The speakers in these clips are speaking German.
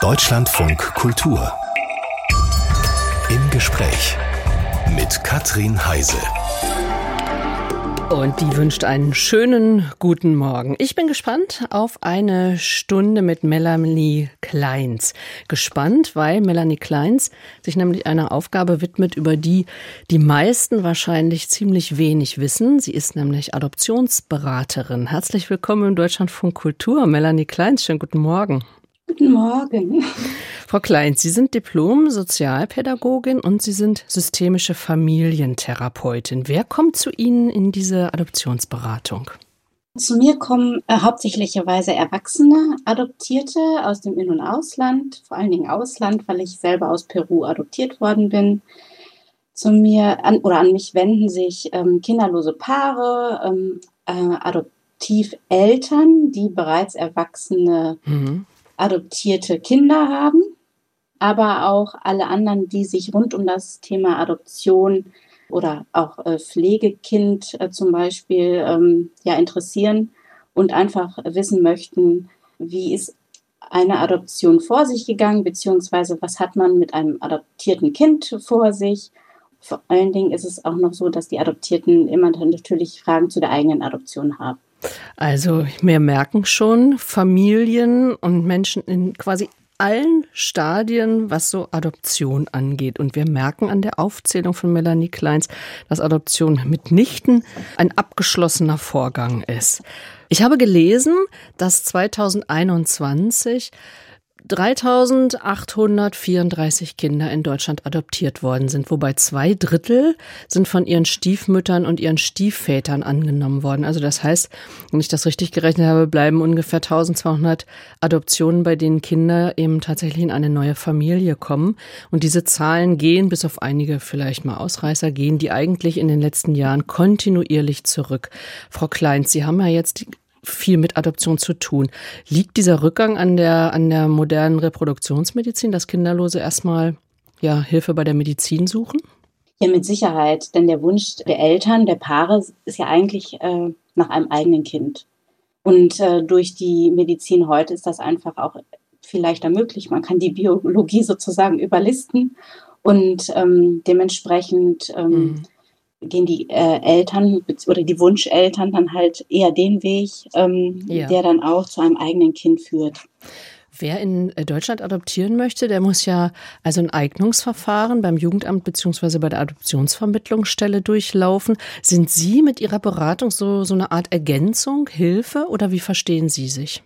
Deutschlandfunk Kultur. Im Gespräch mit Katrin Heise. Und die wünscht einen schönen guten Morgen. Ich bin gespannt auf eine Stunde mit Melanie Kleins. Gespannt, weil Melanie Kleins sich nämlich einer Aufgabe widmet, über die die meisten wahrscheinlich ziemlich wenig wissen. Sie ist nämlich Adoptionsberaterin. Herzlich willkommen im Deutschlandfunk Kultur. Melanie Kleins, schönen guten Morgen. Guten Morgen. Frau Kleins, Sie sind Diplom-Sozialpädagogin und Sie sind systemische Familientherapeutin. Wer kommt zu Ihnen in diese Adoptionsberatung? Zu mir kommen äh, hauptsächlicherweise Erwachsene, Adoptierte aus dem In- und Ausland, vor allen Dingen Ausland, weil ich selber aus Peru adoptiert worden bin. Zu mir an, oder an mich wenden sich ähm, kinderlose Paare, ähm, äh, Adoptiveltern, die bereits erwachsene mhm adoptierte Kinder haben, aber auch alle anderen, die sich rund um das Thema Adoption oder auch äh, Pflegekind äh, zum Beispiel ähm, ja interessieren und einfach wissen möchten, wie ist eine Adoption vor sich gegangen, beziehungsweise was hat man mit einem adoptierten Kind vor sich. Vor allen Dingen ist es auch noch so, dass die Adoptierten immer natürlich Fragen zu der eigenen Adoption haben. Also wir merken schon, Familien und Menschen in quasi allen Stadien, was so Adoption angeht. Und wir merken an der Aufzählung von Melanie Kleins, dass Adoption mitnichten ein abgeschlossener Vorgang ist. Ich habe gelesen, dass 2021 3834 Kinder in Deutschland adoptiert worden sind, wobei zwei Drittel sind von ihren Stiefmüttern und ihren Stiefvätern angenommen worden. Also das heißt, wenn ich das richtig gerechnet habe, bleiben ungefähr 1200 Adoptionen, bei denen Kinder eben tatsächlich in eine neue Familie kommen. Und diese Zahlen gehen, bis auf einige vielleicht mal Ausreißer, gehen die eigentlich in den letzten Jahren kontinuierlich zurück. Frau Kleins, Sie haben ja jetzt viel mit Adoption zu tun. Liegt dieser Rückgang an der, an der modernen Reproduktionsmedizin, dass Kinderlose erstmal ja, Hilfe bei der Medizin suchen? Ja, mit Sicherheit. Denn der Wunsch der Eltern, der Paare ist ja eigentlich äh, nach einem eigenen Kind. Und äh, durch die Medizin heute ist das einfach auch viel leichter möglich. Man kann die Biologie sozusagen überlisten und ähm, dementsprechend ähm, mhm gehen die äh, Eltern oder die Wunscheltern dann halt eher den Weg, ähm, ja. der dann auch zu einem eigenen Kind führt. Wer in äh, Deutschland adoptieren möchte, der muss ja also ein Eignungsverfahren beim Jugendamt bzw. bei der Adoptionsvermittlungsstelle durchlaufen. Sind Sie mit Ihrer Beratung so, so eine Art Ergänzung, Hilfe oder wie verstehen Sie sich?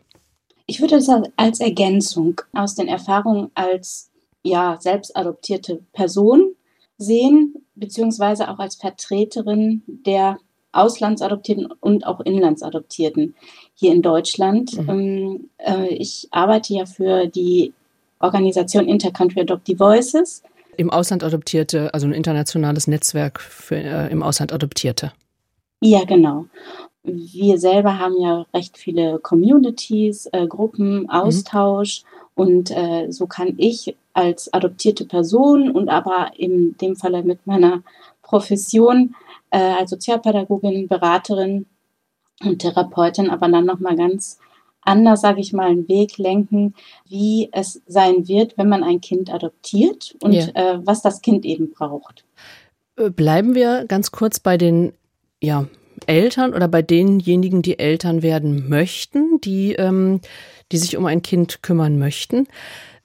Ich würde es als Ergänzung aus den Erfahrungen als ja, selbst adoptierte Person sehen, beziehungsweise auch als Vertreterin der Auslandsadoptierten und auch Inlandsadoptierten hier in Deutschland. Mhm. Ähm, äh, ich arbeite ja für die Organisation Intercountry Adoptive Voices. Im Ausland Adoptierte, also ein internationales Netzwerk für äh, im Ausland Adoptierte. Ja, genau. Wir selber haben ja recht viele Communities, äh, Gruppen, mhm. Austausch. Mhm. Und äh, so kann ich als adoptierte Person und aber in dem Falle mit meiner Profession äh, als Sozialpädagogin, Beraterin und Therapeutin, aber dann nochmal ganz anders, sage ich mal, einen Weg lenken, wie es sein wird, wenn man ein Kind adoptiert und ja. äh, was das Kind eben braucht. Äh, bleiben wir ganz kurz bei den ja, Eltern oder bei denjenigen, die Eltern werden möchten, die ähm, die sich um ein Kind kümmern möchten.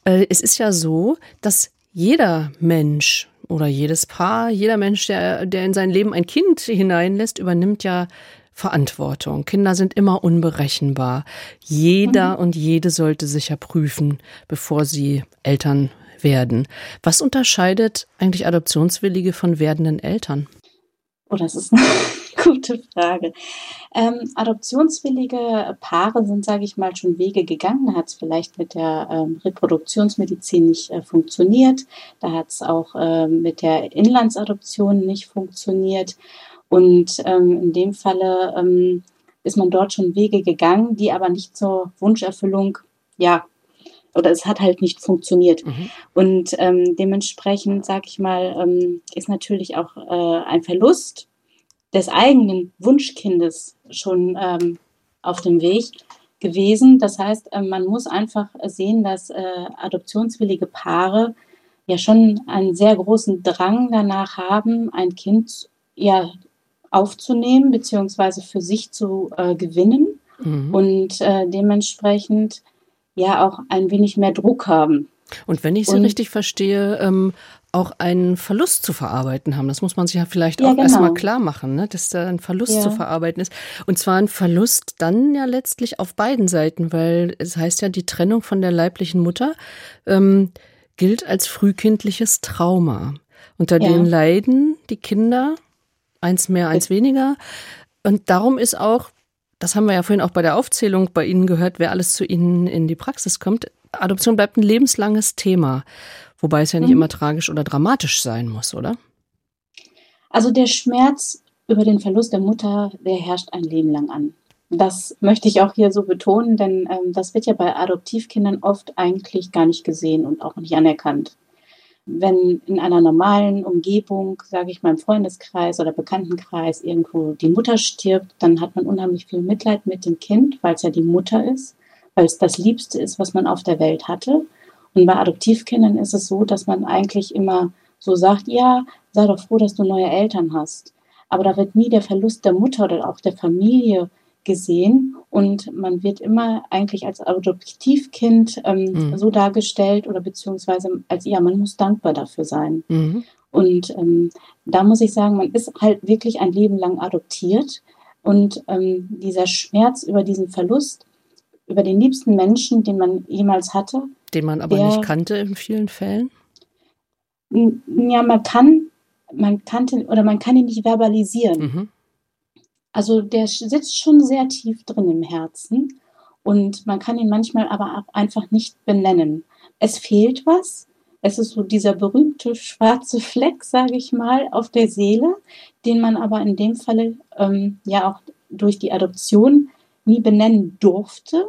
Äh, es ist ja so, dass jeder Mensch oder jedes Paar, jeder Mensch, der, der in sein Leben ein Kind hineinlässt, übernimmt ja Verantwortung. Kinder sind immer unberechenbar. Jeder mhm. und jede sollte sich ja prüfen, bevor sie Eltern werden. Was unterscheidet eigentlich Adoptionswillige von werdenden Eltern? Oh, das ist gute Frage. Ähm, adoptionswillige Paare sind, sage ich mal, schon Wege gegangen. Da hat es vielleicht mit der ähm, Reproduktionsmedizin nicht äh, funktioniert. Da hat es auch äh, mit der Inlandsadoption nicht funktioniert. Und ähm, in dem Falle ähm, ist man dort schon Wege gegangen, die aber nicht zur Wunscherfüllung ja, oder es hat halt nicht funktioniert. Mhm. Und ähm, dementsprechend, sag ich mal, ähm, ist natürlich auch äh, ein Verlust des eigenen Wunschkindes schon ähm, auf dem Weg, gewesen. Das heißt, äh, man muss einfach sehen, dass äh, adoptionswillige Paare ja schon einen sehr großen Drang danach haben, ein Kind ja aufzunehmen beziehungsweise für sich zu äh, gewinnen mhm. und äh, dementsprechend ja auch ein wenig mehr Druck haben. Und wenn ich Sie und, richtig verstehe, ähm, auch einen Verlust zu verarbeiten haben. Das muss man sich ja vielleicht ja, auch genau. erstmal klar machen, ne? dass da ein Verlust ja. zu verarbeiten ist. Und zwar ein Verlust dann ja letztlich auf beiden Seiten, weil es heißt ja, die Trennung von der leiblichen Mutter ähm, gilt als frühkindliches Trauma. Unter ja. den leiden die Kinder, eins mehr, eins weniger. Und darum ist auch, das haben wir ja vorhin auch bei der Aufzählung bei Ihnen gehört, wer alles zu Ihnen in die Praxis kommt, Adoption bleibt ein lebenslanges Thema. Wobei es ja nicht mhm. immer tragisch oder dramatisch sein muss, oder? Also der Schmerz über den Verlust der Mutter, der herrscht ein Leben lang an. Das möchte ich auch hier so betonen, denn ähm, das wird ja bei Adoptivkindern oft eigentlich gar nicht gesehen und auch nicht anerkannt. Wenn in einer normalen Umgebung, sage ich mal im Freundeskreis oder Bekanntenkreis, irgendwo die Mutter stirbt, dann hat man unheimlich viel Mitleid mit dem Kind, weil es ja die Mutter ist, weil es das Liebste ist, was man auf der Welt hatte. Und bei Adoptivkindern ist es so, dass man eigentlich immer so sagt, ja, sei doch froh, dass du neue Eltern hast. Aber da wird nie der Verlust der Mutter oder auch der Familie gesehen und man wird immer eigentlich als Adoptivkind ähm, mhm. so dargestellt oder beziehungsweise als ja, man muss dankbar dafür sein. Mhm. Und ähm, da muss ich sagen, man ist halt wirklich ein Leben lang adoptiert und ähm, dieser Schmerz über diesen Verlust, über den liebsten Menschen, den man jemals hatte, den man aber der, nicht kannte in vielen Fällen? Ja, man kann, man kannte oder man kann ihn nicht verbalisieren. Mhm. Also der sitzt schon sehr tief drin im Herzen und man kann ihn manchmal aber auch einfach nicht benennen. Es fehlt was. Es ist so dieser berühmte schwarze Fleck, sage ich mal, auf der Seele, den man aber in dem Falle ähm, ja auch durch die Adoption nie benennen durfte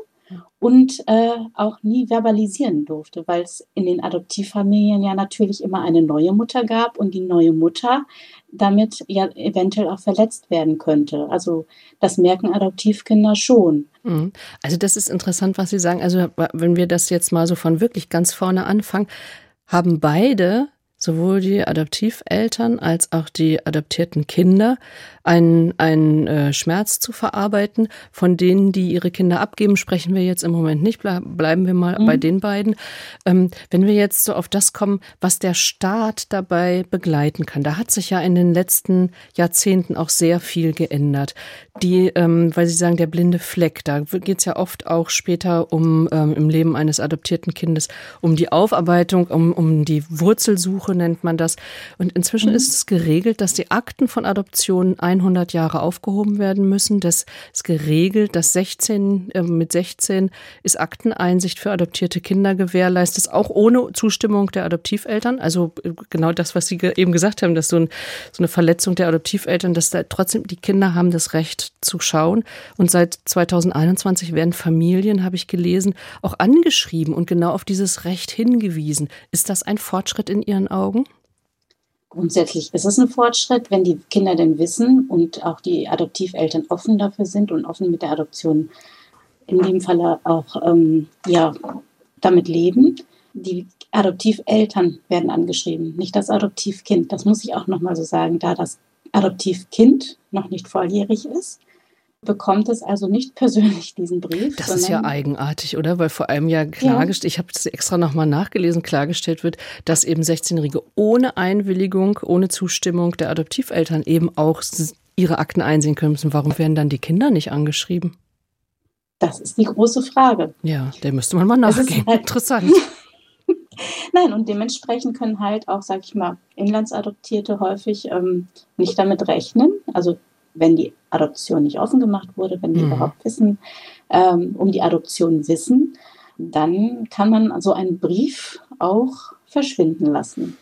und äh, auch nie verbalisieren durfte, weil es in den Adoptivfamilien ja natürlich immer eine neue Mutter gab und die neue Mutter damit ja eventuell auch verletzt werden könnte. Also das merken Adoptivkinder schon. Mhm. Also das ist interessant, was Sie sagen. Also wenn wir das jetzt mal so von wirklich ganz vorne anfangen, haben beide sowohl die Adoptiveltern als auch die adoptierten Kinder einen, einen äh, Schmerz zu verarbeiten. Von denen, die ihre Kinder abgeben, sprechen wir jetzt im Moment nicht. Bleiben wir mal mhm. bei den beiden. Ähm, wenn wir jetzt so auf das kommen, was der Staat dabei begleiten kann, da hat sich ja in den letzten Jahrzehnten auch sehr viel geändert. Die, ähm, weil Sie sagen, der blinde Fleck, da geht es ja oft auch später um ähm, im Leben eines adoptierten Kindes um die Aufarbeitung, um, um die Wurzelsuche nennt man das. Und inzwischen mhm. ist es geregelt, dass die Akten von Adoptionen 100 Jahre aufgehoben werden müssen. Das ist geregelt, dass 16, äh, mit 16 ist Akteneinsicht für adoptierte Kinder gewährleistet, auch ohne Zustimmung der Adoptiveltern. Also äh, genau das, was Sie eben gesagt haben, dass so, ein, so eine Verletzung der Adoptiveltern, dass da trotzdem die Kinder haben das Recht zu schauen. Und seit 2021 werden Familien, habe ich gelesen, auch angeschrieben und genau auf dieses Recht hingewiesen. Ist das ein Fortschritt in Ihren Augen? Grundsätzlich ist es ein Fortschritt, wenn die Kinder denn wissen und auch die Adoptiveltern offen dafür sind und offen mit der Adoption in dem Falle auch ähm, ja, damit leben. Die Adoptiveltern werden angeschrieben, nicht das Adoptivkind. Das muss ich auch nochmal so sagen, da das Adoptivkind noch nicht volljährig ist bekommt es also nicht persönlich diesen Brief. Das ist ja eigenartig, oder? Weil vor allem ja klargestellt, ja. ich habe das extra nochmal nachgelesen, klargestellt wird, dass eben 16-Jährige ohne Einwilligung, ohne Zustimmung der Adoptiveltern eben auch ihre Akten einsehen können müssen. Warum werden dann die Kinder nicht angeschrieben? Das ist die große Frage. Ja, der müsste man mal nachgehen. Halt Interessant. Nein, und dementsprechend können halt auch, sag ich mal, Inlandsadoptierte häufig ähm, nicht damit rechnen. Also wenn die Adoption nicht offen gemacht wurde, wenn die mhm. überhaupt wissen, ähm, um die Adoption wissen, dann kann man so einen Brief auch verschwinden lassen.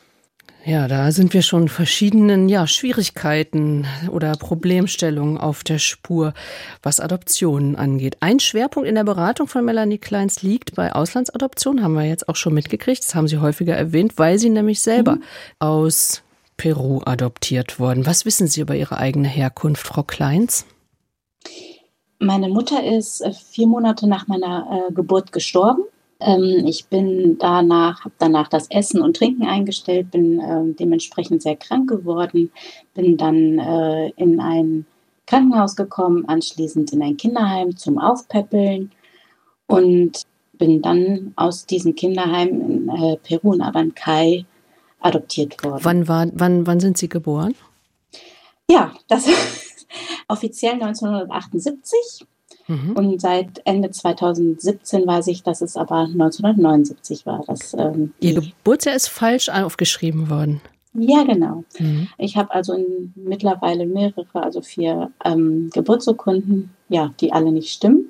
Ja, da sind wir schon verschiedenen ja, Schwierigkeiten oder Problemstellungen auf der Spur, was Adoptionen angeht. Ein Schwerpunkt in der Beratung von Melanie Kleins liegt bei Auslandsadoption, haben wir jetzt auch schon mitgekriegt, das haben Sie häufiger erwähnt, weil sie nämlich selber mhm. aus Peru adoptiert worden. Was wissen Sie über Ihre eigene Herkunft, Frau Kleins? Meine Mutter ist äh, vier Monate nach meiner äh, Geburt gestorben. Ähm, ich bin danach, habe danach das Essen und Trinken eingestellt, bin äh, dementsprechend sehr krank geworden, bin dann äh, in ein Krankenhaus gekommen, anschließend in ein Kinderheim zum Aufpäppeln und bin dann aus diesem Kinderheim in äh, Peru in Abancay adoptiert worden. Wann, war, wann, wann sind Sie geboren? Ja, das ist offiziell 1978. Mhm. Und seit Ende 2017 weiß ich, dass es aber 1979 war. Dass, ähm, Ihr Geburtsjahr ist falsch aufgeschrieben worden. Ja, genau. Mhm. Ich habe also mittlerweile mehrere, also vier ähm, Geburtsurkunden, ja, die alle nicht stimmen.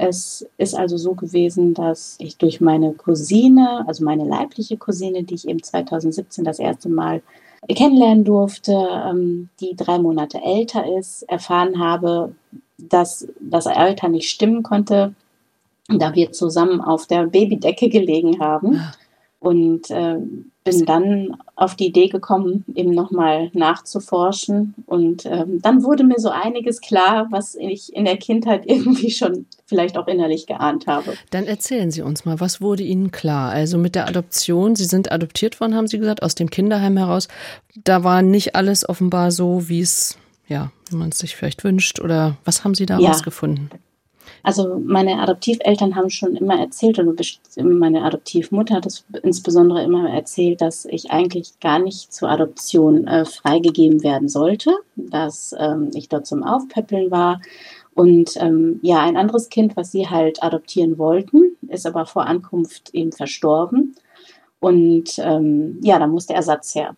Es ist also so gewesen, dass ich durch meine Cousine, also meine leibliche Cousine, die ich eben 2017 das erste Mal kennenlernen durfte, ähm, die drei Monate älter ist, erfahren habe, dass das Alter nicht stimmen konnte, da wir zusammen auf der Babydecke gelegen haben. Ah. Und äh, bin dann auf die Idee gekommen, eben nochmal nachzuforschen. Und ähm, dann wurde mir so einiges klar, was ich in der Kindheit irgendwie schon vielleicht auch innerlich geahnt habe. Dann erzählen Sie uns mal, was wurde Ihnen klar? Also mit der Adoption, Sie sind adoptiert worden, haben Sie gesagt, aus dem Kinderheim heraus. Da war nicht alles offenbar so, wie es, ja, man es sich vielleicht wünscht. Oder was haben Sie da ja. rausgefunden? Also meine Adoptiveltern haben schon immer erzählt, oder meine Adoptivmutter hat es insbesondere immer erzählt, dass ich eigentlich gar nicht zur Adoption äh, freigegeben werden sollte, dass ähm, ich dort zum Aufpäppeln war. Und ähm, ja, ein anderes Kind, was sie halt adoptieren wollten, ist aber vor Ankunft eben verstorben. Und ähm, ja, da musste Ersatz her.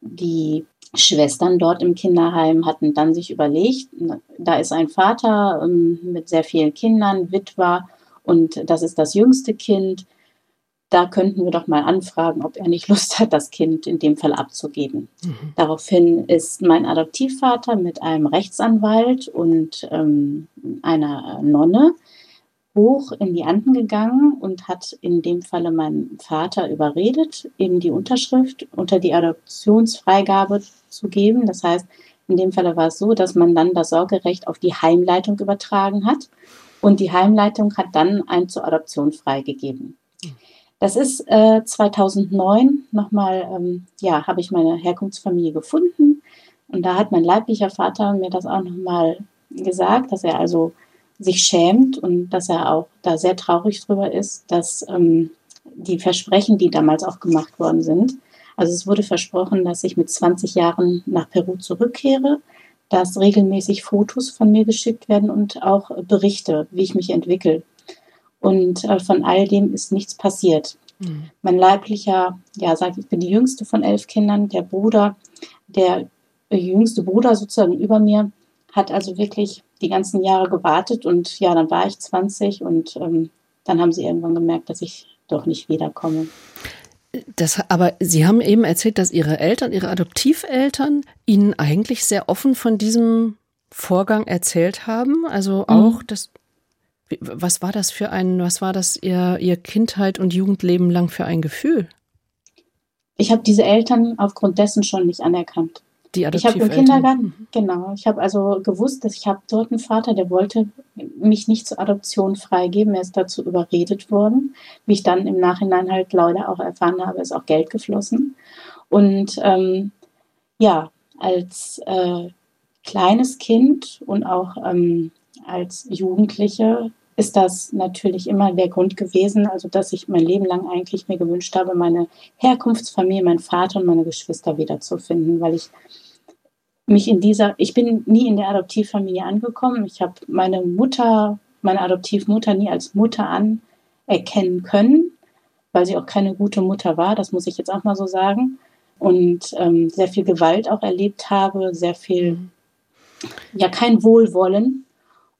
Die Schwestern dort im Kinderheim hatten dann sich überlegt, da ist ein Vater ähm, mit sehr vielen Kindern, Witwer, und das ist das jüngste Kind. Da könnten wir doch mal anfragen, ob er nicht Lust hat, das Kind in dem Fall abzugeben. Mhm. Daraufhin ist mein Adoptivvater mit einem Rechtsanwalt und ähm, einer Nonne hoch in die Anden gegangen und hat in dem Falle meinen Vater überredet, eben die Unterschrift unter die Adoptionsfreigabe zu geben. Das heißt, in dem Falle war es so, dass man dann das Sorgerecht auf die Heimleitung übertragen hat und die Heimleitung hat dann ein zur Adoption freigegeben. Das ist äh, 2009 nochmal, ähm, ja, habe ich meine Herkunftsfamilie gefunden und da hat mein leiblicher Vater mir das auch nochmal gesagt, dass er also sich schämt und dass er auch da sehr traurig drüber ist, dass ähm, die Versprechen, die damals auch gemacht worden sind, also es wurde versprochen, dass ich mit 20 Jahren nach Peru zurückkehre, dass regelmäßig Fotos von mir geschickt werden und auch Berichte, wie ich mich entwickle. Und äh, von all dem ist nichts passiert. Mhm. Mein leiblicher, ja, sag ich, bin die jüngste von elf Kindern. Der Bruder, der jüngste Bruder sozusagen über mir, hat also wirklich die ganzen Jahre gewartet und ja, dann war ich 20 und ähm, dann haben sie irgendwann gemerkt, dass ich doch nicht wiederkomme. Das, aber Sie haben eben erzählt, dass Ihre Eltern, Ihre Adoptiveltern Ihnen eigentlich sehr offen von diesem Vorgang erzählt haben. Also mhm. auch mhm. das. Was war das für ein, was war das Ihr, Ihr Kindheit und Jugendleben lang für ein Gefühl? Ich habe diese Eltern aufgrund dessen schon nicht anerkannt. Die ich habe im Kindergarten, genau, ich habe also gewusst, dass ich habe dort einen Vater, der wollte mich nicht zur Adoption freigeben. Er ist dazu überredet worden. Wie ich dann im Nachhinein halt leider auch erfahren habe, ist auch Geld geflossen. Und ähm, ja, als äh, kleines Kind und auch ähm, als Jugendliche ist das natürlich immer der Grund gewesen, also dass ich mein Leben lang eigentlich mir gewünscht habe, meine Herkunftsfamilie, meinen Vater und meine Geschwister wiederzufinden, weil ich mich in dieser, ich bin nie in der Adoptivfamilie angekommen. Ich habe meine Mutter, meine Adoptivmutter nie als Mutter anerkennen können, weil sie auch keine gute Mutter war, das muss ich jetzt auch mal so sagen. Und ähm, sehr viel Gewalt auch erlebt habe, sehr viel, ja, kein Wohlwollen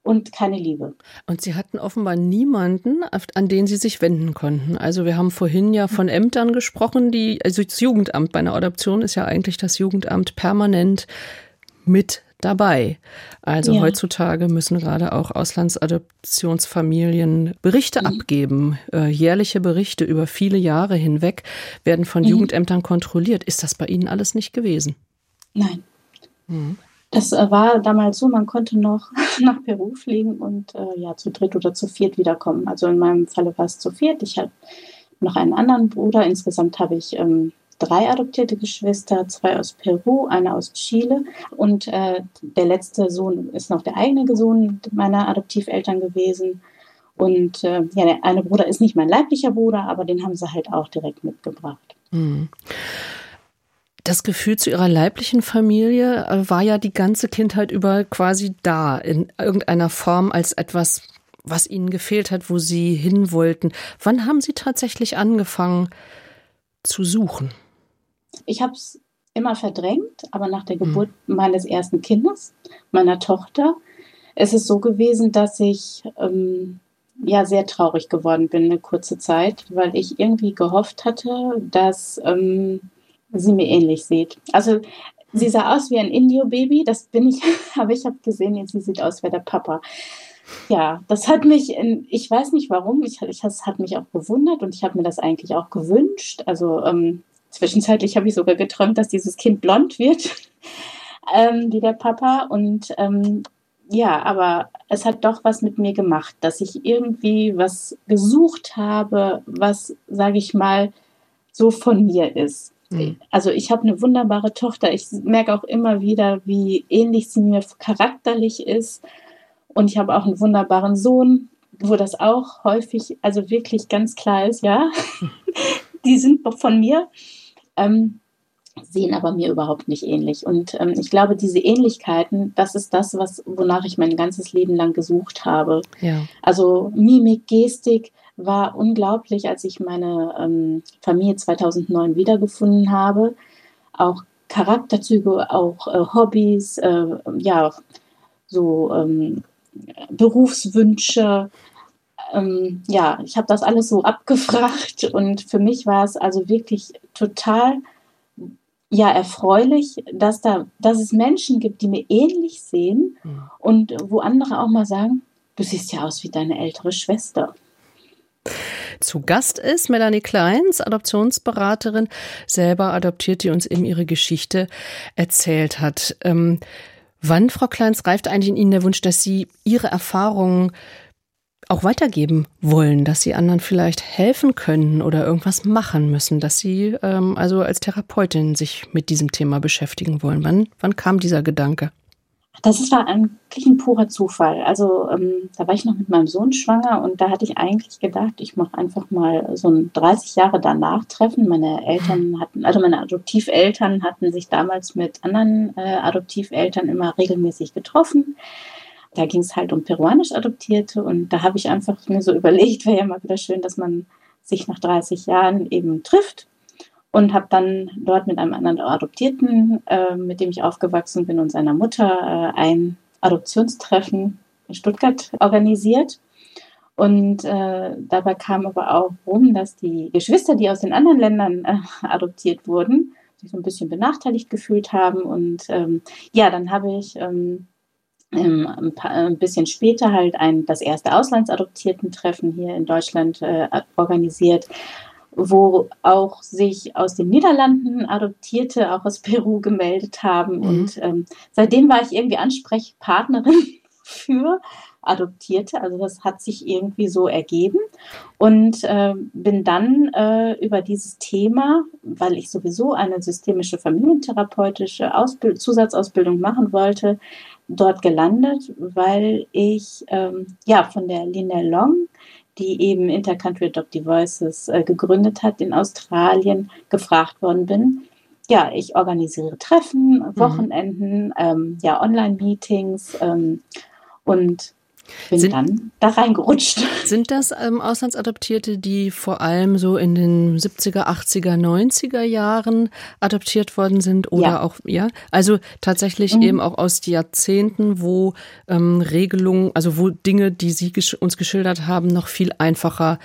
und keine Liebe. Und Sie hatten offenbar niemanden, an den Sie sich wenden konnten. Also wir haben vorhin ja von Ämtern gesprochen, die, also das Jugendamt bei einer Adoption ist ja eigentlich das Jugendamt permanent mit dabei. Also ja. heutzutage müssen gerade auch Auslandsadoptionsfamilien Berichte mhm. abgeben. Äh, jährliche Berichte über viele Jahre hinweg werden von mhm. Jugendämtern kontrolliert. Ist das bei Ihnen alles nicht gewesen? Nein. Mhm. Das äh, war damals so, man konnte noch nach Peru fliegen und äh, ja zu dritt oder zu viert wiederkommen. Also in meinem Falle war es zu viert. Ich habe noch einen anderen Bruder. Insgesamt habe ich ähm, drei adoptierte Geschwister, zwei aus Peru, eine aus Chile und äh, der letzte Sohn ist noch der eigene Sohn meiner Adoptiveltern gewesen. Und äh, ja, der eine Bruder ist nicht mein leiblicher Bruder, aber den haben sie halt auch direkt mitgebracht. Mhm. Das Gefühl zu ihrer leiblichen Familie äh, war ja die ganze Kindheit über quasi da, in irgendeiner Form als etwas, was ihnen gefehlt hat, wo sie hin wollten. Wann haben sie tatsächlich angefangen zu suchen? Ich habe es immer verdrängt, aber nach der Geburt mhm. meines ersten Kindes, meiner Tochter, ist es so gewesen, dass ich ähm, ja sehr traurig geworden bin eine kurze Zeit, weil ich irgendwie gehofft hatte, dass ähm, sie mir ähnlich sieht. Also sie sah aus wie ein Indio-Baby, das bin ich, aber ich habe gesehen, sie sieht aus wie der Papa. Ja, das hat mich, in, ich weiß nicht warum, ich, ich, das hat mich auch gewundert und ich habe mir das eigentlich auch gewünscht. Also ähm, zwischenzeitlich habe ich sogar geträumt, dass dieses Kind blond wird, ähm, wie der Papa. Und ähm, ja, aber es hat doch was mit mir gemacht, dass ich irgendwie was gesucht habe, was, sage ich mal, so von mir ist. Mhm. Also ich habe eine wunderbare Tochter. Ich merke auch immer wieder, wie ähnlich sie mir charakterlich ist. Und ich habe auch einen wunderbaren Sohn, wo das auch häufig, also wirklich ganz klar ist, ja, die sind von mir, ähm, sehen aber mir überhaupt nicht ähnlich. Und ähm, ich glaube, diese Ähnlichkeiten, das ist das, was, wonach ich mein ganzes Leben lang gesucht habe. Ja. Also Mimik, Gestik war unglaublich, als ich meine ähm, Familie 2009 wiedergefunden habe. Auch Charakterzüge, auch äh, Hobbys, äh, ja, so ähm, Berufswünsche. Ähm, ja, ich habe das alles so abgefragt und für mich war es also wirklich total ja erfreulich, dass da, dass es Menschen gibt, die mir ähnlich sehen mhm. und wo andere auch mal sagen, du siehst ja aus wie deine ältere Schwester. Zu Gast ist Melanie Kleins, Adoptionsberaterin, selber adoptiert, die uns eben ihre Geschichte erzählt hat. Ähm, Wann, Frau Kleins, reift eigentlich in Ihnen der Wunsch, dass Sie Ihre Erfahrungen auch weitergeben wollen, dass Sie anderen vielleicht helfen können oder irgendwas machen müssen, dass Sie ähm, also als Therapeutin sich mit diesem Thema beschäftigen wollen? Wann, wann kam dieser Gedanke? Das war eigentlich ein purer Zufall. Also ähm, da war ich noch mit meinem Sohn schwanger und da hatte ich eigentlich gedacht, ich mache einfach mal so ein 30 Jahre danach Treffen. Meine Eltern hatten, also meine Adoptiveltern hatten sich damals mit anderen äh, Adoptiveltern immer regelmäßig getroffen. Da ging es halt um peruanisch Adoptierte und da habe ich einfach mir so überlegt, wäre ja mal wieder schön, dass man sich nach 30 Jahren eben trifft und habe dann dort mit einem anderen Adoptierten, äh, mit dem ich aufgewachsen bin, und seiner Mutter äh, ein Adoptionstreffen in Stuttgart organisiert. Und äh, dabei kam aber auch rum, dass die Geschwister, die aus den anderen Ländern äh, adoptiert wurden, sich so ein bisschen benachteiligt gefühlt haben. Und ähm, ja, dann habe ich ähm, ein, paar, ein, bisschen später halt ein, das erste Auslandsadoptierten-Treffen hier in Deutschland äh, organisiert, wo auch sich aus den Niederlanden Adoptierte auch aus Peru gemeldet haben. Mhm. Und ähm, seitdem war ich irgendwie Ansprechpartnerin für Adoptierte. Also das hat sich irgendwie so ergeben. Und äh, bin dann äh, über dieses Thema, weil ich sowieso eine systemische familientherapeutische Ausbild Zusatzausbildung machen wollte, dort gelandet, weil ich ähm, ja von der Lina Long die eben Intercountry Adoptive Voices äh, gegründet hat in Australien, gefragt worden bin. Ja, ich organisiere Treffen, mhm. Wochenenden, mhm. ähm, ja, Online-Meetings ähm, und bin sind, dann da reingerutscht. Sind das ähm, Auslandsadoptierte, die vor allem so in den 70er, 80er, 90er Jahren adoptiert worden sind oder ja. auch, ja, also tatsächlich mhm. eben auch aus Jahrzehnten, wo ähm, Regelungen, also wo Dinge, die Sie gesch uns geschildert haben, noch viel einfacher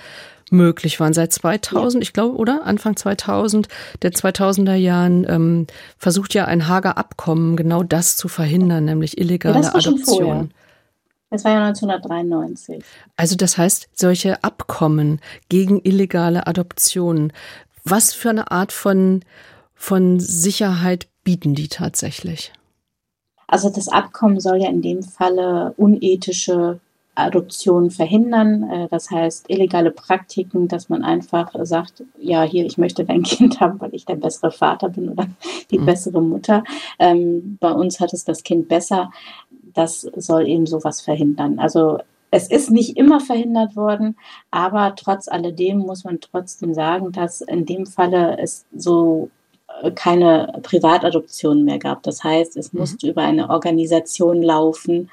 möglich waren. Seit 2000, ja. ich glaube, oder? Anfang 2000, der 2000er Jahren, ähm, versucht ja ein Hager Abkommen genau das zu verhindern, nämlich illegale ja, Adoption. Das war ja 1993. Also das heißt, solche Abkommen gegen illegale Adoptionen, was für eine Art von, von Sicherheit bieten die tatsächlich? Also das Abkommen soll ja in dem Falle unethische Adoption verhindern. Äh, das heißt, illegale Praktiken, dass man einfach sagt, ja, hier, ich möchte dein Kind haben, weil ich der bessere Vater bin oder die mhm. bessere Mutter. Ähm, bei uns hat es das Kind besser. Das soll eben sowas verhindern. Also es ist nicht immer verhindert worden, aber trotz alledem muss man trotzdem sagen, dass in dem Falle es so äh, keine Privatadoption mehr gab. Das heißt, es mhm. musste über eine Organisation laufen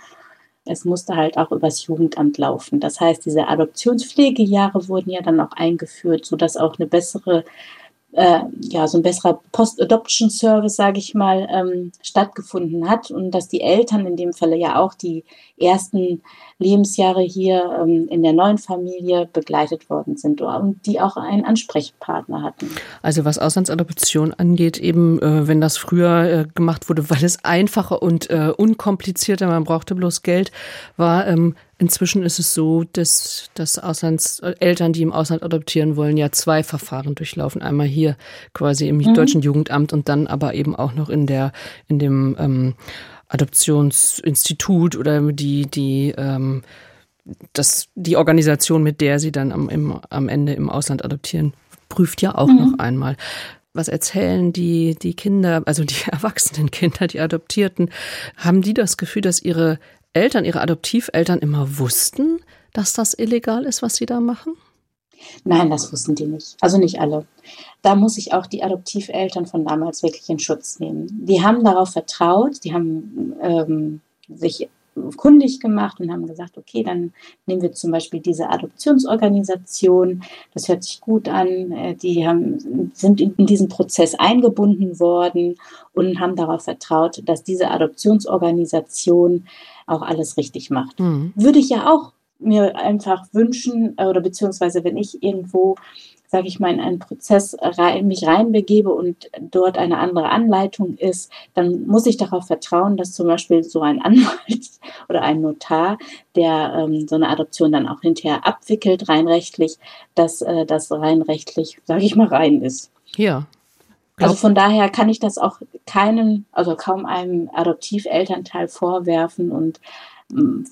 es musste halt auch übers Jugendamt laufen. Das heißt, diese Adoptionspflegejahre wurden ja dann auch eingeführt, sodass auch eine bessere äh, ja, so ein besserer Post-Adoption-Service, sage ich mal, ähm, stattgefunden hat und dass die Eltern in dem Falle ja auch die ersten Lebensjahre hier ähm, in der neuen Familie begleitet worden sind und die auch einen Ansprechpartner hatten. Also was Auslandsadoption angeht, eben äh, wenn das früher äh, gemacht wurde, weil es einfacher und äh, unkomplizierter, man brauchte bloß Geld, war, ähm, Inzwischen ist es so, dass, dass Auslandseltern, die im Ausland adoptieren wollen, ja zwei Verfahren durchlaufen. Einmal hier quasi im mhm. deutschen Jugendamt und dann aber eben auch noch in der, in dem ähm, Adoptionsinstitut oder die, die, ähm, das, die Organisation, mit der sie dann am, im, am Ende im Ausland adoptieren, prüft ja auch mhm. noch einmal was erzählen die, die Kinder, also die erwachsenen Kinder, die Adoptierten, haben die das Gefühl, dass ihre Eltern, ihre Adoptiveltern immer wussten, dass das illegal ist, was sie da machen? Nein, das wussten die nicht. Also nicht alle. Da muss ich auch die Adoptiveltern von damals wirklich in Schutz nehmen. Die haben darauf vertraut, die haben ähm, sich kundig gemacht und haben gesagt, okay, dann nehmen wir zum Beispiel diese Adoptionsorganisation, das hört sich gut an, äh, die haben, sind in diesen Prozess eingebunden worden und haben darauf vertraut, dass diese Adoptionsorganisation auch alles richtig macht. Mhm. Würde ich ja auch mir einfach wünschen äh, oder beziehungsweise wenn ich irgendwo sage ich mal, in einen Prozess rein, mich reinbegebe und dort eine andere Anleitung ist, dann muss ich darauf vertrauen, dass zum Beispiel so ein Anwalt oder ein Notar, der ähm, so eine Adoption dann auch hinterher abwickelt, rein rechtlich, dass äh, das rein rechtlich, sage ich mal, rein ist. Ja. Also von daher kann ich das auch keinem, also kaum einem Adoptivelternteil vorwerfen und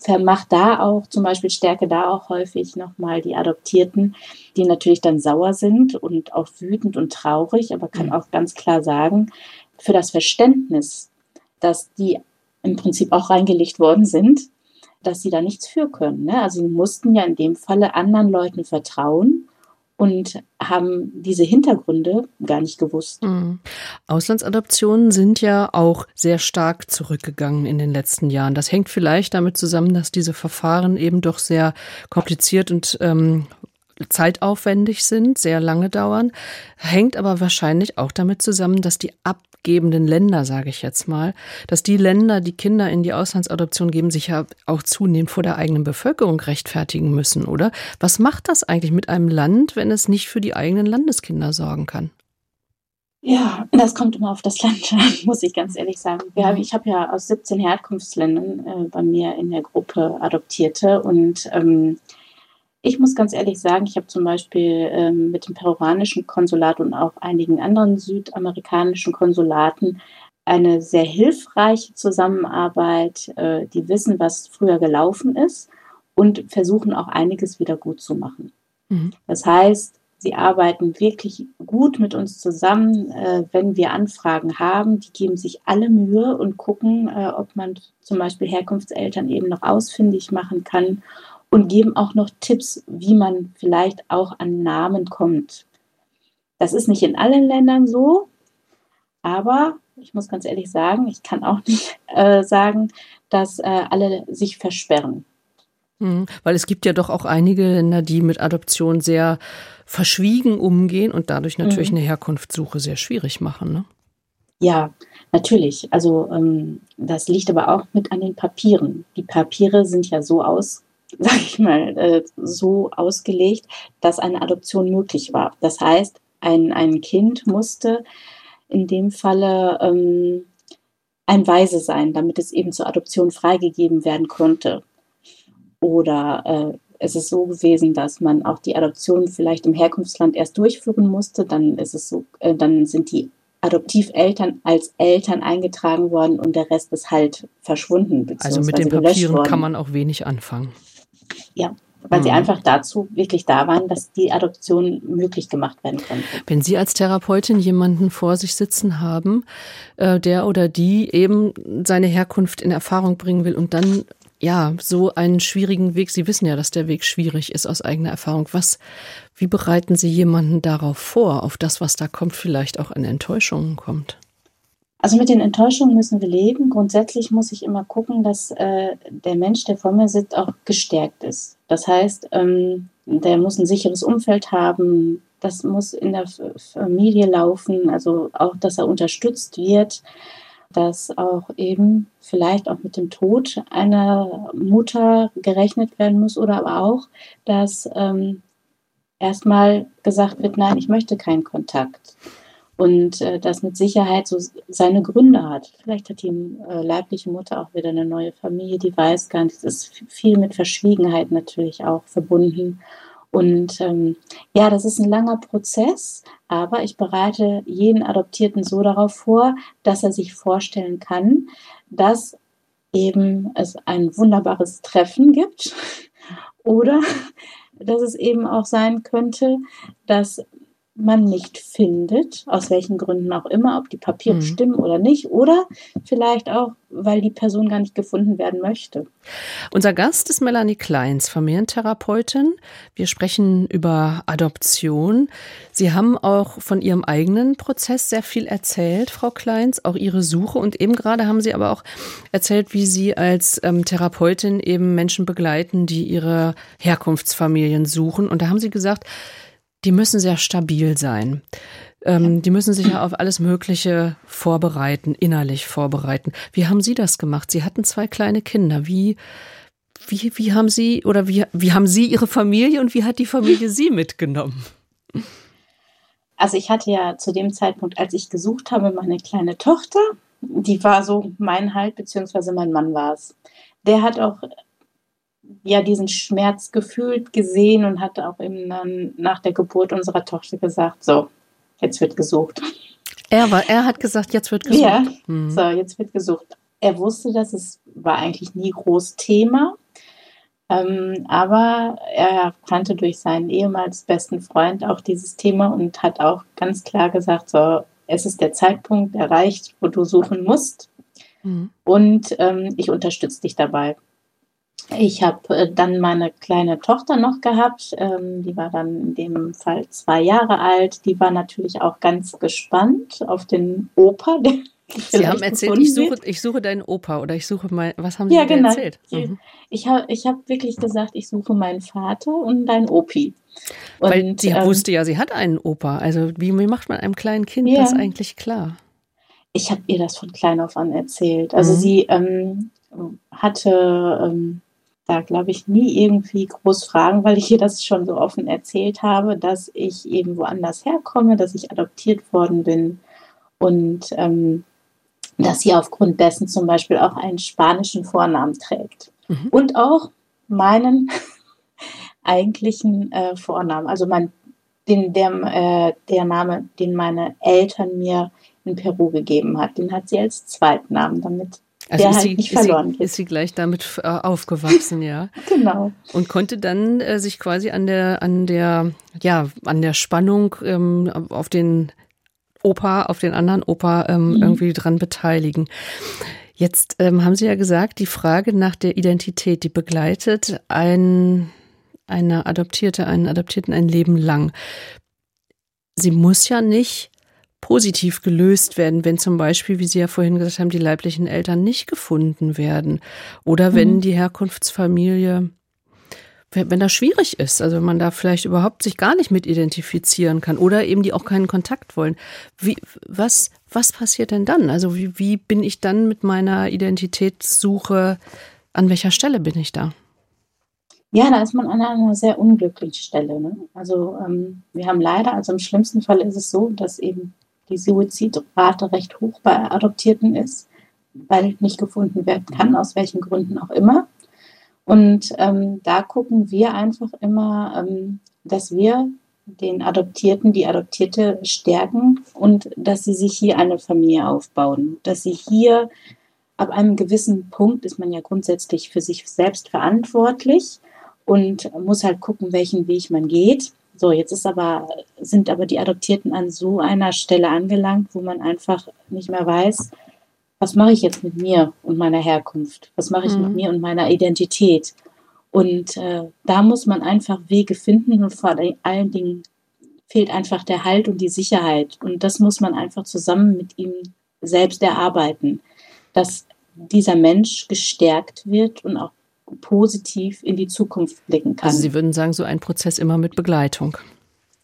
vermacht da auch zum Beispiel Stärke da auch häufig nochmal die Adoptierten, die natürlich dann sauer sind und auch wütend und traurig, aber kann mhm. auch ganz klar sagen, für das Verständnis, dass die im Prinzip auch reingelegt worden sind, dass sie da nichts für können. Ne? Also sie mussten ja in dem Falle anderen Leuten vertrauen und haben diese Hintergründe gar nicht gewusst. Mhm. Auslandsadoptionen sind ja auch sehr stark zurückgegangen in den letzten Jahren. Das hängt vielleicht damit zusammen, dass diese Verfahren eben doch sehr kompliziert und ähm, zeitaufwendig sind, sehr lange dauern, hängt aber wahrscheinlich auch damit zusammen, dass die Ab gebenden Länder, sage ich jetzt mal, dass die Länder, die Kinder in die Auslandsadoption geben, sich ja auch zunehmend vor der eigenen Bevölkerung rechtfertigen müssen, oder? Was macht das eigentlich mit einem Land, wenn es nicht für die eigenen Landeskinder sorgen kann? Ja, das kommt immer auf das Land an, muss ich ganz ehrlich sagen. Haben, ich habe ja aus 17 Herkunftsländern äh, bei mir in der Gruppe Adoptierte und ähm, ich muss ganz ehrlich sagen, ich habe zum Beispiel ähm, mit dem peruanischen Konsulat und auch einigen anderen südamerikanischen Konsulaten eine sehr hilfreiche Zusammenarbeit. Äh, die wissen, was früher gelaufen ist und versuchen auch einiges wieder gut zu machen. Mhm. Das heißt, sie arbeiten wirklich gut mit uns zusammen, äh, wenn wir Anfragen haben. Die geben sich alle Mühe und gucken, äh, ob man zum Beispiel Herkunftseltern eben noch ausfindig machen kann und geben auch noch Tipps, wie man vielleicht auch an Namen kommt. Das ist nicht in allen Ländern so, aber ich muss ganz ehrlich sagen, ich kann auch nicht äh, sagen, dass äh, alle sich versperren. Mhm, weil es gibt ja doch auch einige Länder, die mit Adoption sehr verschwiegen umgehen und dadurch natürlich mhm. eine Herkunftssuche sehr schwierig machen. Ne? Ja, natürlich. Also ähm, das liegt aber auch mit an den Papieren. Die Papiere sind ja so aus, sage ich mal, äh, so ausgelegt, dass eine Adoption möglich war. Das heißt, ein, ein Kind musste in dem Falle ähm, ein Weise sein, damit es eben zur Adoption freigegeben werden konnte. Oder äh, es ist so gewesen, dass man auch die Adoption vielleicht im Herkunftsland erst durchführen musste. Dann ist es so, äh, dann sind die Adoptiveltern als Eltern eingetragen worden und der Rest ist halt verschwunden. Also mit den Papieren kann man auch wenig anfangen. Ja, weil mhm. sie einfach dazu wirklich da waren, dass die Adoption möglich gemacht werden konnte. Wenn Sie als Therapeutin jemanden vor sich sitzen haben, äh, der oder die eben seine Herkunft in Erfahrung bringen will und dann ja, so einen schwierigen Weg. Sie wissen ja, dass der Weg schwierig ist aus eigener Erfahrung. Was, wie bereiten Sie jemanden darauf vor, auf das, was da kommt, vielleicht auch an Enttäuschungen kommt? Also mit den Enttäuschungen müssen wir leben. Grundsätzlich muss ich immer gucken, dass äh, der Mensch, der vor mir sitzt, auch gestärkt ist. Das heißt, ähm, der muss ein sicheres Umfeld haben. Das muss in der Familie laufen, also auch, dass er unterstützt wird, dass auch eben vielleicht auch mit dem Tod einer Mutter gerechnet werden muss oder aber auch, dass ähm, erstmal gesagt wird, nein, ich möchte keinen Kontakt und äh, das mit Sicherheit so seine Gründe hat. Vielleicht hat die äh, leibliche Mutter auch wieder eine neue Familie, die weiß gar nicht. Es ist viel mit Verschwiegenheit natürlich auch verbunden. Und ähm, ja, das ist ein langer Prozess, aber ich bereite jeden Adoptierten so darauf vor, dass er sich vorstellen kann, dass eben es ein wunderbares Treffen gibt oder dass es eben auch sein könnte, dass man nicht findet, aus welchen Gründen auch immer, ob die Papiere mhm. stimmen oder nicht, oder vielleicht auch, weil die Person gar nicht gefunden werden möchte. Unser Gast ist Melanie Kleins, Familientherapeutin. Wir sprechen über Adoption. Sie haben auch von Ihrem eigenen Prozess sehr viel erzählt, Frau Kleins, auch Ihre Suche. Und eben gerade haben Sie aber auch erzählt, wie Sie als ähm, Therapeutin eben Menschen begleiten, die ihre Herkunftsfamilien suchen. Und da haben Sie gesagt, die müssen sehr stabil sein. Ähm, die müssen sich ja auf alles Mögliche vorbereiten, innerlich vorbereiten. Wie haben Sie das gemacht? Sie hatten zwei kleine Kinder. Wie, wie, wie haben Sie oder wie, wie haben Sie Ihre Familie und wie hat die Familie Sie mitgenommen? Also ich hatte ja zu dem Zeitpunkt, als ich gesucht habe, meine kleine Tochter. Die war so mein Halt, beziehungsweise mein Mann war es. Der hat auch ja diesen Schmerz gefühlt, gesehen und hat auch eben dann nach der Geburt unserer Tochter gesagt, so, jetzt wird gesucht. Er war, er hat gesagt, jetzt wird gesucht. Ja, mhm. so, jetzt wird gesucht. Er wusste das, es war eigentlich nie groß Thema. Ähm, aber er kannte durch seinen ehemals besten Freund auch dieses Thema und hat auch ganz klar gesagt, so, es ist der Zeitpunkt erreicht, wo du suchen musst. Mhm. Und ähm, ich unterstütze dich dabei. Ich habe äh, dann meine kleine Tochter noch gehabt, ähm, die war dann in dem Fall zwei Jahre alt. Die war natürlich auch ganz gespannt auf den Opa. Sie haben erzählt, ich suche, ich suche deinen Opa oder ich suche mein, was haben Sie ja, genau. erzählt? Mhm. Ich habe ich hab wirklich gesagt, ich suche meinen Vater und deinen Opi. Und, Weil sie ähm, wusste ja, sie hat einen Opa. Also wie, wie macht man einem kleinen Kind ja. das eigentlich klar? Ich habe ihr das von klein auf an erzählt. Also mhm. sie ähm, hatte ähm, da, glaube ich, nie irgendwie groß fragen, weil ich ihr das schon so offen erzählt habe, dass ich eben woanders herkomme, dass ich adoptiert worden bin und ähm, dass sie aufgrund dessen zum Beispiel auch einen spanischen Vornamen trägt. Mhm. Und auch meinen eigentlichen äh, Vornamen, also mein, den, der, äh, der Name, den meine Eltern mir in Peru gegeben hat, den hat sie als Zweitnamen, damit also der ist halt sie, nicht verloren ist sie, ist sie gleich damit äh, aufgewachsen, ja. genau. Und konnte dann äh, sich quasi an der, an der, ja, an der Spannung ähm, auf den Opa, auf den anderen Opa ähm, mhm. irgendwie dran beteiligen. Jetzt ähm, haben Sie ja gesagt, die Frage nach der Identität, die begleitet ein, eine Adoptierte, einen Adoptierten ein Leben lang. Sie muss ja nicht positiv gelöst werden, wenn zum Beispiel, wie Sie ja vorhin gesagt haben, die leiblichen Eltern nicht gefunden werden oder wenn mhm. die Herkunftsfamilie, wenn das schwierig ist, also wenn man da vielleicht überhaupt sich gar nicht mit identifizieren kann oder eben die auch keinen Kontakt wollen. Wie, was, was passiert denn dann? Also wie, wie bin ich dann mit meiner Identitätssuche, an welcher Stelle bin ich da? Ja, da ist man an einer sehr unglücklichen Stelle. Ne? Also ähm, wir haben leider, also im schlimmsten Fall ist es so, dass eben die Suizidrate recht hoch bei Adoptierten ist, weil nicht gefunden werden kann, aus welchen Gründen auch immer. Und ähm, da gucken wir einfach immer, ähm, dass wir den Adoptierten, die Adoptierte stärken und dass sie sich hier eine Familie aufbauen, dass sie hier ab einem gewissen Punkt ist man ja grundsätzlich für sich selbst verantwortlich und muss halt gucken, welchen Weg man geht. So, jetzt ist aber, sind aber die Adoptierten an so einer Stelle angelangt, wo man einfach nicht mehr weiß, was mache ich jetzt mit mir und meiner Herkunft? Was mache ich mhm. mit mir und meiner Identität? Und äh, da muss man einfach Wege finden und vor allen Dingen fehlt einfach der Halt und die Sicherheit. Und das muss man einfach zusammen mit ihm selbst erarbeiten, dass dieser Mensch gestärkt wird und auch positiv in die Zukunft blicken kann. Also Sie würden sagen, so ein Prozess immer mit Begleitung.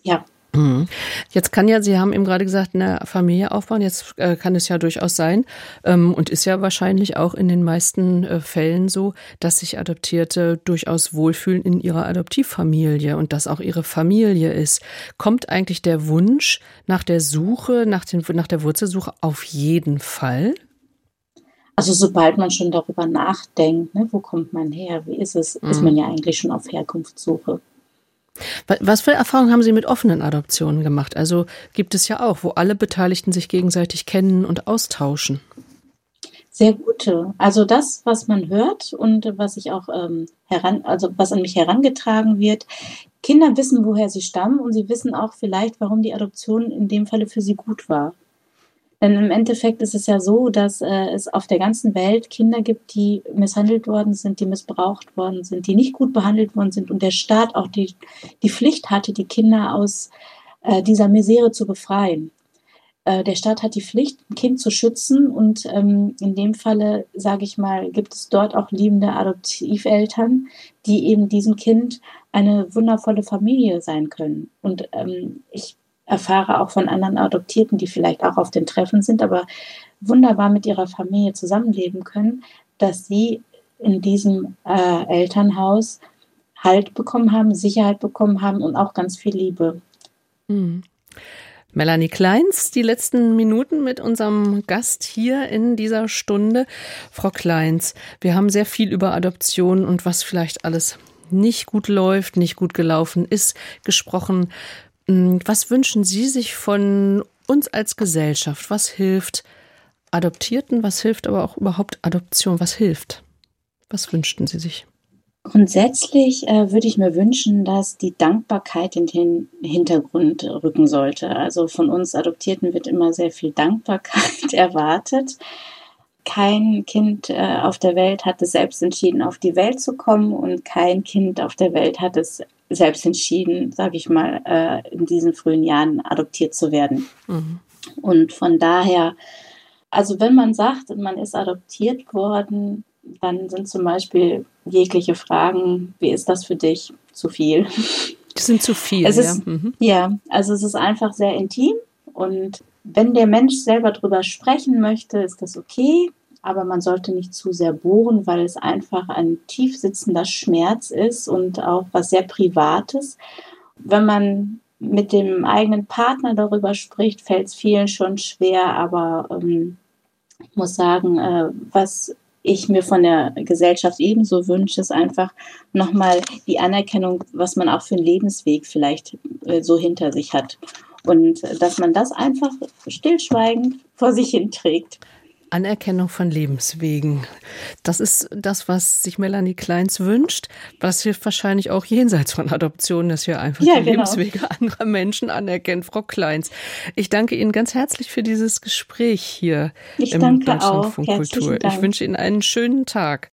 Ja. Mhm. Jetzt kann ja, Sie haben eben gerade gesagt, eine Familie aufbauen. Jetzt äh, kann es ja durchaus sein ähm, und ist ja wahrscheinlich auch in den meisten äh, Fällen so, dass sich Adoptierte durchaus wohlfühlen in ihrer Adoptivfamilie und dass auch ihre Familie ist. Kommt eigentlich der Wunsch nach der Suche, nach, den, nach der Wurzelsuche auf jeden Fall? Also sobald man schon darüber nachdenkt, ne, wo kommt man her, wie ist es, mhm. ist man ja eigentlich schon auf Herkunftssuche. Was für Erfahrungen haben Sie mit offenen Adoptionen gemacht? Also gibt es ja auch, wo alle Beteiligten sich gegenseitig kennen und austauschen. Sehr gute. Also das, was man hört und was ich auch ähm, heran, also was an mich herangetragen wird, Kinder wissen, woher sie stammen und sie wissen auch vielleicht, warum die Adoption in dem Falle für sie gut war. Denn im Endeffekt ist es ja so, dass äh, es auf der ganzen Welt Kinder gibt, die misshandelt worden sind, die missbraucht worden sind, die nicht gut behandelt worden sind und der Staat auch die, die Pflicht hatte, die Kinder aus äh, dieser Misere zu befreien. Äh, der Staat hat die Pflicht, ein Kind zu schützen und ähm, in dem Falle, sage ich mal, gibt es dort auch liebende Adoptiveltern, die eben diesem Kind eine wundervolle Familie sein können. Und ähm, ich erfahre auch von anderen Adoptierten, die vielleicht auch auf den Treffen sind, aber wunderbar mit ihrer Familie zusammenleben können, dass sie in diesem äh, Elternhaus Halt bekommen haben, Sicherheit bekommen haben und auch ganz viel Liebe. Mhm. Melanie Kleins, die letzten Minuten mit unserem Gast hier in dieser Stunde. Frau Kleins, wir haben sehr viel über Adoption und was vielleicht alles nicht gut läuft, nicht gut gelaufen ist, gesprochen. Mm, was wünschen Sie sich von uns als Gesellschaft? Was hilft Adoptierten? Was hilft aber auch überhaupt Adoption? Was hilft? Was wünschten Sie sich? Grundsätzlich äh, würde ich mir wünschen, dass die Dankbarkeit in den Hintergrund rücken sollte. Also von uns Adoptierten wird immer sehr viel Dankbarkeit erwartet. Kein Kind äh, auf der Welt hat es selbst entschieden, auf die Welt zu kommen und kein Kind auf der Welt hat es selbst entschieden, sage ich mal, äh, in diesen frühen Jahren adoptiert zu werden. Mhm. Und von daher, also wenn man sagt, man ist adoptiert worden, dann sind zum Beispiel jegliche Fragen, wie ist das für dich, zu viel. Die sind zu viel. Es ist, ja. Mhm. ja, also es ist einfach sehr intim und wenn der Mensch selber drüber sprechen möchte, ist das okay aber man sollte nicht zu sehr bohren, weil es einfach ein tief sitzender Schmerz ist und auch was sehr Privates. Wenn man mit dem eigenen Partner darüber spricht, fällt es vielen schon schwer, aber ähm, ich muss sagen, äh, was ich mir von der Gesellschaft ebenso wünsche, ist einfach nochmal die Anerkennung, was man auch für einen Lebensweg vielleicht äh, so hinter sich hat. Und äh, dass man das einfach stillschweigend vor sich hin trägt. Anerkennung von Lebenswegen. Das ist das, was sich Melanie Kleins wünscht. Was hilft wahrscheinlich auch jenseits von Adoptionen, dass wir einfach ja, die genau. Lebenswege anderer Menschen anerkennen. Frau Kleins, ich danke Ihnen ganz herzlich für dieses Gespräch hier ich im Deutschlandfunk Kultur. Ich wünsche Ihnen einen schönen Tag.